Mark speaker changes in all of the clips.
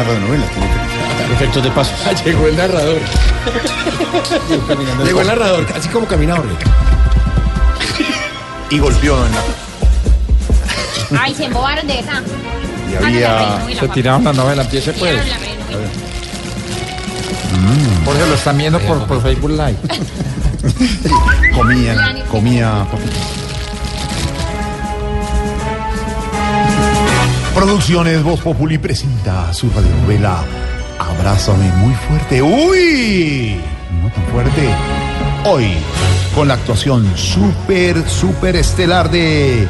Speaker 1: una radionovela. Tiene que...
Speaker 2: Efectos de paso.
Speaker 3: Ah, Llegó el narrador. Llegó el narrador, así como caminaba.
Speaker 1: Y golpeó en la...
Speaker 4: Ay, se embobaron de esa.
Speaker 1: Y había...
Speaker 5: Se tiraron la novela, empiece pues. Jorge lo están viendo por, por Facebook Live.
Speaker 1: Comía, comía Producciones Voz Populi presenta su radionovela Abrázame muy fuerte. ¡Uy! No tan fuerte. Hoy, con la actuación súper, súper estelar de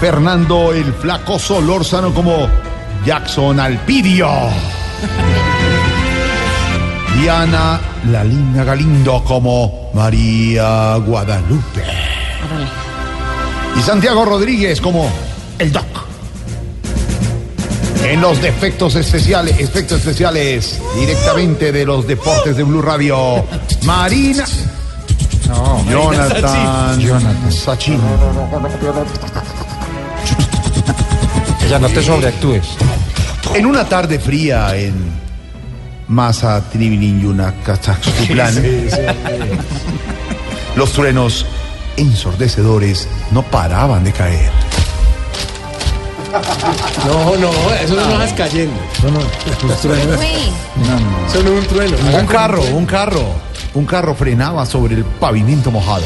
Speaker 1: Fernando el Flaco Solórzano como Jackson Alpidio. Diana la linda Galindo como María Guadalupe. Y Santiago Rodríguez como el Doc. En los defectos especiales, efectos especiales, directamente de los deportes de Blue Radio, Marina.
Speaker 5: No,
Speaker 1: Jonathan.
Speaker 5: Jonathan.
Speaker 1: Sachin.
Speaker 5: ya no te sobreactúes.
Speaker 1: En una tarde fría en Masa Tribilin Kazakhstan, los truenos ensordecedores no paraban de caer.
Speaker 3: No, no, eso no vas cayendo. Eso no es un trueno.
Speaker 1: Un carro, un carro, un carro frenaba sobre el pavimento mojado.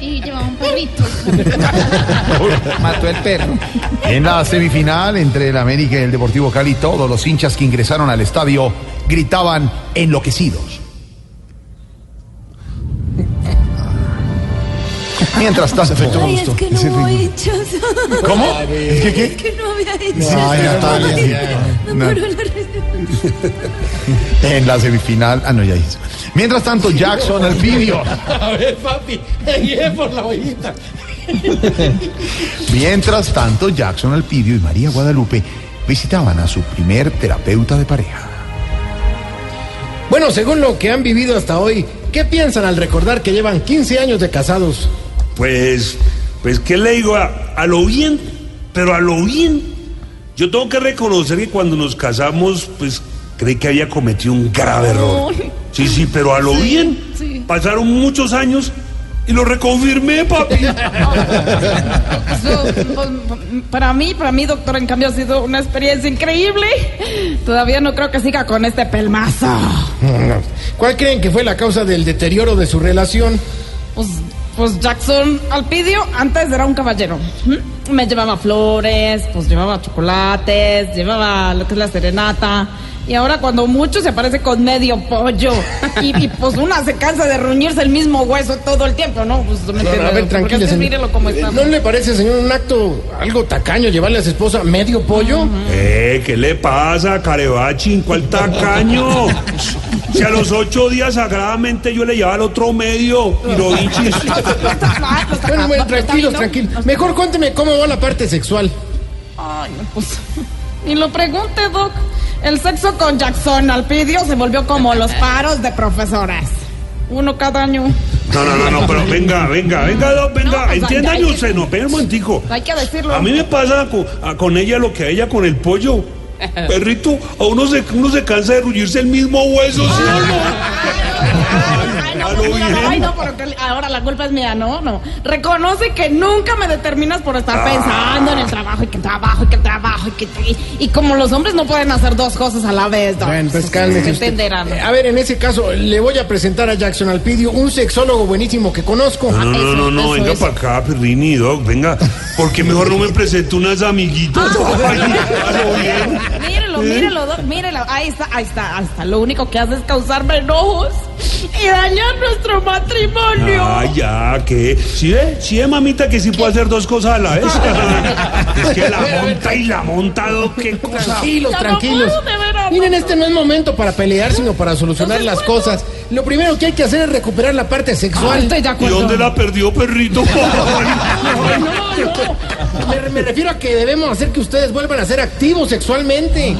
Speaker 4: y llevaba un perrito.
Speaker 5: Mató el perro.
Speaker 1: En la semifinal entre el América y el Deportivo Cali, todos los hinchas que ingresaron al estadio gritaban enloquecidos. Mientras tanto,
Speaker 6: Ay, es que no había hecho eso.
Speaker 1: ¿Cómo? ¿Es que qué?
Speaker 6: Es que no había hecho
Speaker 1: Ay. Natalia.
Speaker 6: No,
Speaker 1: En la semifinal, ah no, ya hizo. Mientras tanto, Jackson Alpidio.
Speaker 3: A ver, papi, guíe por la ollita.
Speaker 1: Mientras tanto, Jackson Alpidio y María Guadalupe visitaban a su primer terapeuta de pareja.
Speaker 3: Bueno, según lo que han vivido hasta hoy, ¿qué piensan al recordar que llevan 15 años de casados?
Speaker 7: Pues, pues, ¿qué le digo? A, a lo bien, pero a lo bien. Yo tengo que reconocer que cuando nos casamos, pues, creí que había cometido un grave error. Sí, sí, pero a lo bien. Pasaron muchos años y lo reconfirmé, papi.
Speaker 8: Eso, pues, para mí, para mí, doctor, en cambio ha sido una experiencia increíble. Todavía no creo que siga con este pelmazo.
Speaker 3: ¿Cuál creen que fue la causa del deterioro de su relación?
Speaker 8: Pues, pues Jackson Alpidio antes era un caballero. Me llevaba flores, pues llevaba chocolates, llevaba lo que es la serenata. Y ahora cuando mucho se aparece con medio pollo. Y, y, pues una se cansa de ruñirse el mismo hueso todo el tiempo, ¿no? Pues me
Speaker 3: No,
Speaker 8: entiende,
Speaker 3: a ver, tranquilo, señor.
Speaker 8: mírelo cómo está.
Speaker 3: ¿No le parece, señor, un acto algo tacaño llevarle a su esposa medio pollo?
Speaker 7: Eh, ¿qué le pasa, Carebachín? ¿Cuál tacaño? Si a los ocho días sagradamente yo le llevaba al otro medio, Hiroichis.
Speaker 3: Bueno, bueno, tranquilos, tranquilos. Mejor cuénteme cómo va la parte sexual.
Speaker 8: Ay, no, pues. Ni lo pregunte, Doc. El sexo con Jackson Alpidio se volvió como los paros de profesoras. Uno cada año.
Speaker 7: No, no, no, no, pero venga, venga, venga, Doc, venga,
Speaker 8: No, pues, que-
Speaker 7: usted, no, venga un momentico.
Speaker 8: Hay que decirlo.
Speaker 7: A mí me pasa con, a- con ella lo que a ella con el pollo. Perrito, a uno se, uno se cansa de rullirse el mismo hueso, ¿sí o no?
Speaker 8: Ay, no,
Speaker 7: bien.
Speaker 8: ay, no, pero que ahora la culpa es mía, no, no. Reconoce que nunca me determinas por estar
Speaker 7: Ah.
Speaker 8: pensando en el trabajo y que el trabajo y que el trabajo y que y, y como los hombres no pueden hacer dos cosas a la vez, Doc,
Speaker 3: Bueno, pues
Speaker 8: me
Speaker 3: cálmese
Speaker 8: entenderán.
Speaker 3: Eh, A ver, en ese caso, le voy a presentar a Jackson Alpidio, un sexólogo buenísimo que conozco.
Speaker 7: No, no, no, no, no,
Speaker 8: Eso,
Speaker 7: venga
Speaker 8: eso.
Speaker 7: para acá, Perrini, Doc, venga. ¿Por qué mejor no me presento unas amiguitas? Ay, a lo bien.
Speaker 8: Mírelo, mírelo, Doc, mírelo. Ahí está, ahí está, ahí está. Lo único que hace es causarme enojos y dañar nuestro matrimonio.
Speaker 7: Ah, ya, ¿qué? ¿Sí ve? ¿Sí ve, mamita, que sí puede hacer dos cosas a la vez? es que la monta y la monta, Doc, qué cosa.
Speaker 3: Tranquilos,
Speaker 8: Ya no
Speaker 3: tranquilos.
Speaker 8: puedo,
Speaker 3: Miren,
Speaker 8: no
Speaker 3: este no es momento para pelear, sino para solucionar las cosas. Lo primero que hay que hacer es recuperar la parte sexual.
Speaker 8: estoy de
Speaker 7: ¿Y dónde la perdió, perrito?
Speaker 3: Ay, no, no. Me, me refiero a que debemos hacer que ustedes vuelvan a ser activos sexualmente.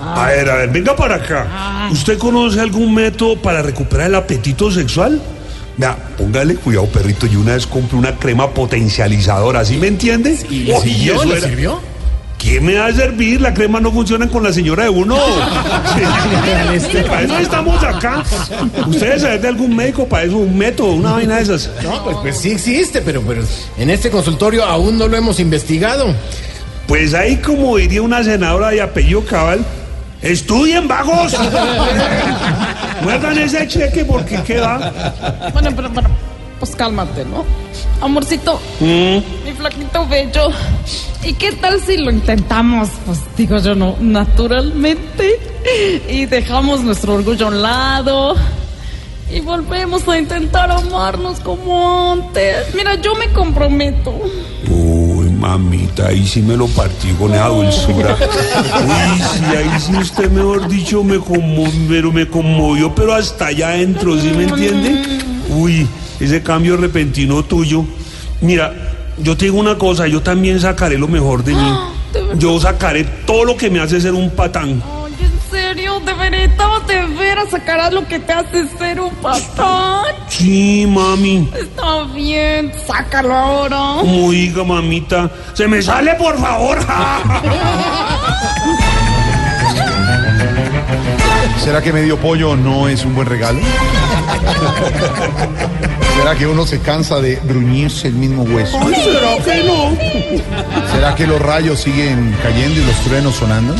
Speaker 7: A ver, a ver, venga para acá. ¿Usted conoce algún método para recuperar el apetito sexual? Vea, póngale cuidado, perrito. Y una vez compré una crema potencializadora, ¿sí me entiende?
Speaker 3: ¿Y
Speaker 7: Oh,
Speaker 3: sirvió?
Speaker 7: eso
Speaker 3: ¿Le
Speaker 7: era-
Speaker 3: sirvió?
Speaker 7: ¿Qué me va a servir? La crema no funciona con la señora de uno. para eso estamos acá. Ustedes saben de algún médico para eso, un método, una vaina de esas.
Speaker 3: No, pues, pues sí existe, pero, pero en este consultorio aún no lo hemos investigado.
Speaker 7: Pues ahí, como diría una senadora de apellido cabal, estudien vagos. Muerdan ese cheque porque queda.
Speaker 8: Bueno, pero, pero, pues cálmate, ¿no? Amorcito, mi flaquito bello. ¿Y qué tal si lo intentamos? Pues digo yo, no, naturalmente. Y dejamos nuestro orgullo a un lado. Y volvemos a intentar amarnos como antes. Mira, yo me comprometo.
Speaker 7: Uy, mamita, ahí sí me lo partí con esa dulzura. Uy, sí, ahí sí usted, mejor dicho, me conmovió, pero me conmovió, pero hasta allá adentro, ¿sí me entiende? Uy, ese cambio repentino tuyo. Mira, yo te digo una cosa, yo también sacaré lo mejor de mí. Yo sacaré todo lo que me hace ser un patán.
Speaker 8: Ay, en serio, de veras, de veras sacarás lo que te hace ser un patán.
Speaker 7: Sí, mami.
Speaker 8: Está bien, sácalo ahora.
Speaker 7: Oiga, mamita, se me sale, por favor.
Speaker 1: ¿Será que medio pollo no es un buen regalo? ¿Será que uno se cansa de bruñirse el mismo hueso?
Speaker 7: Ay, ¿Será que no?
Speaker 1: ¿Será que los rayos siguen cayendo y los truenos sonando?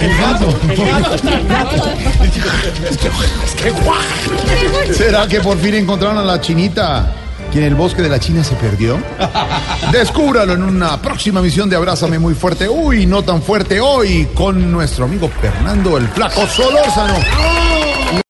Speaker 1: El gato, el gato. ¿Será que por fin encontraron a la chinita que en el bosque de la China se perdió? Descúbralo en una próxima misión de Abrázame muy fuerte. Uy, no tan fuerte hoy con nuestro amigo Fernando el Flaco Solórzano.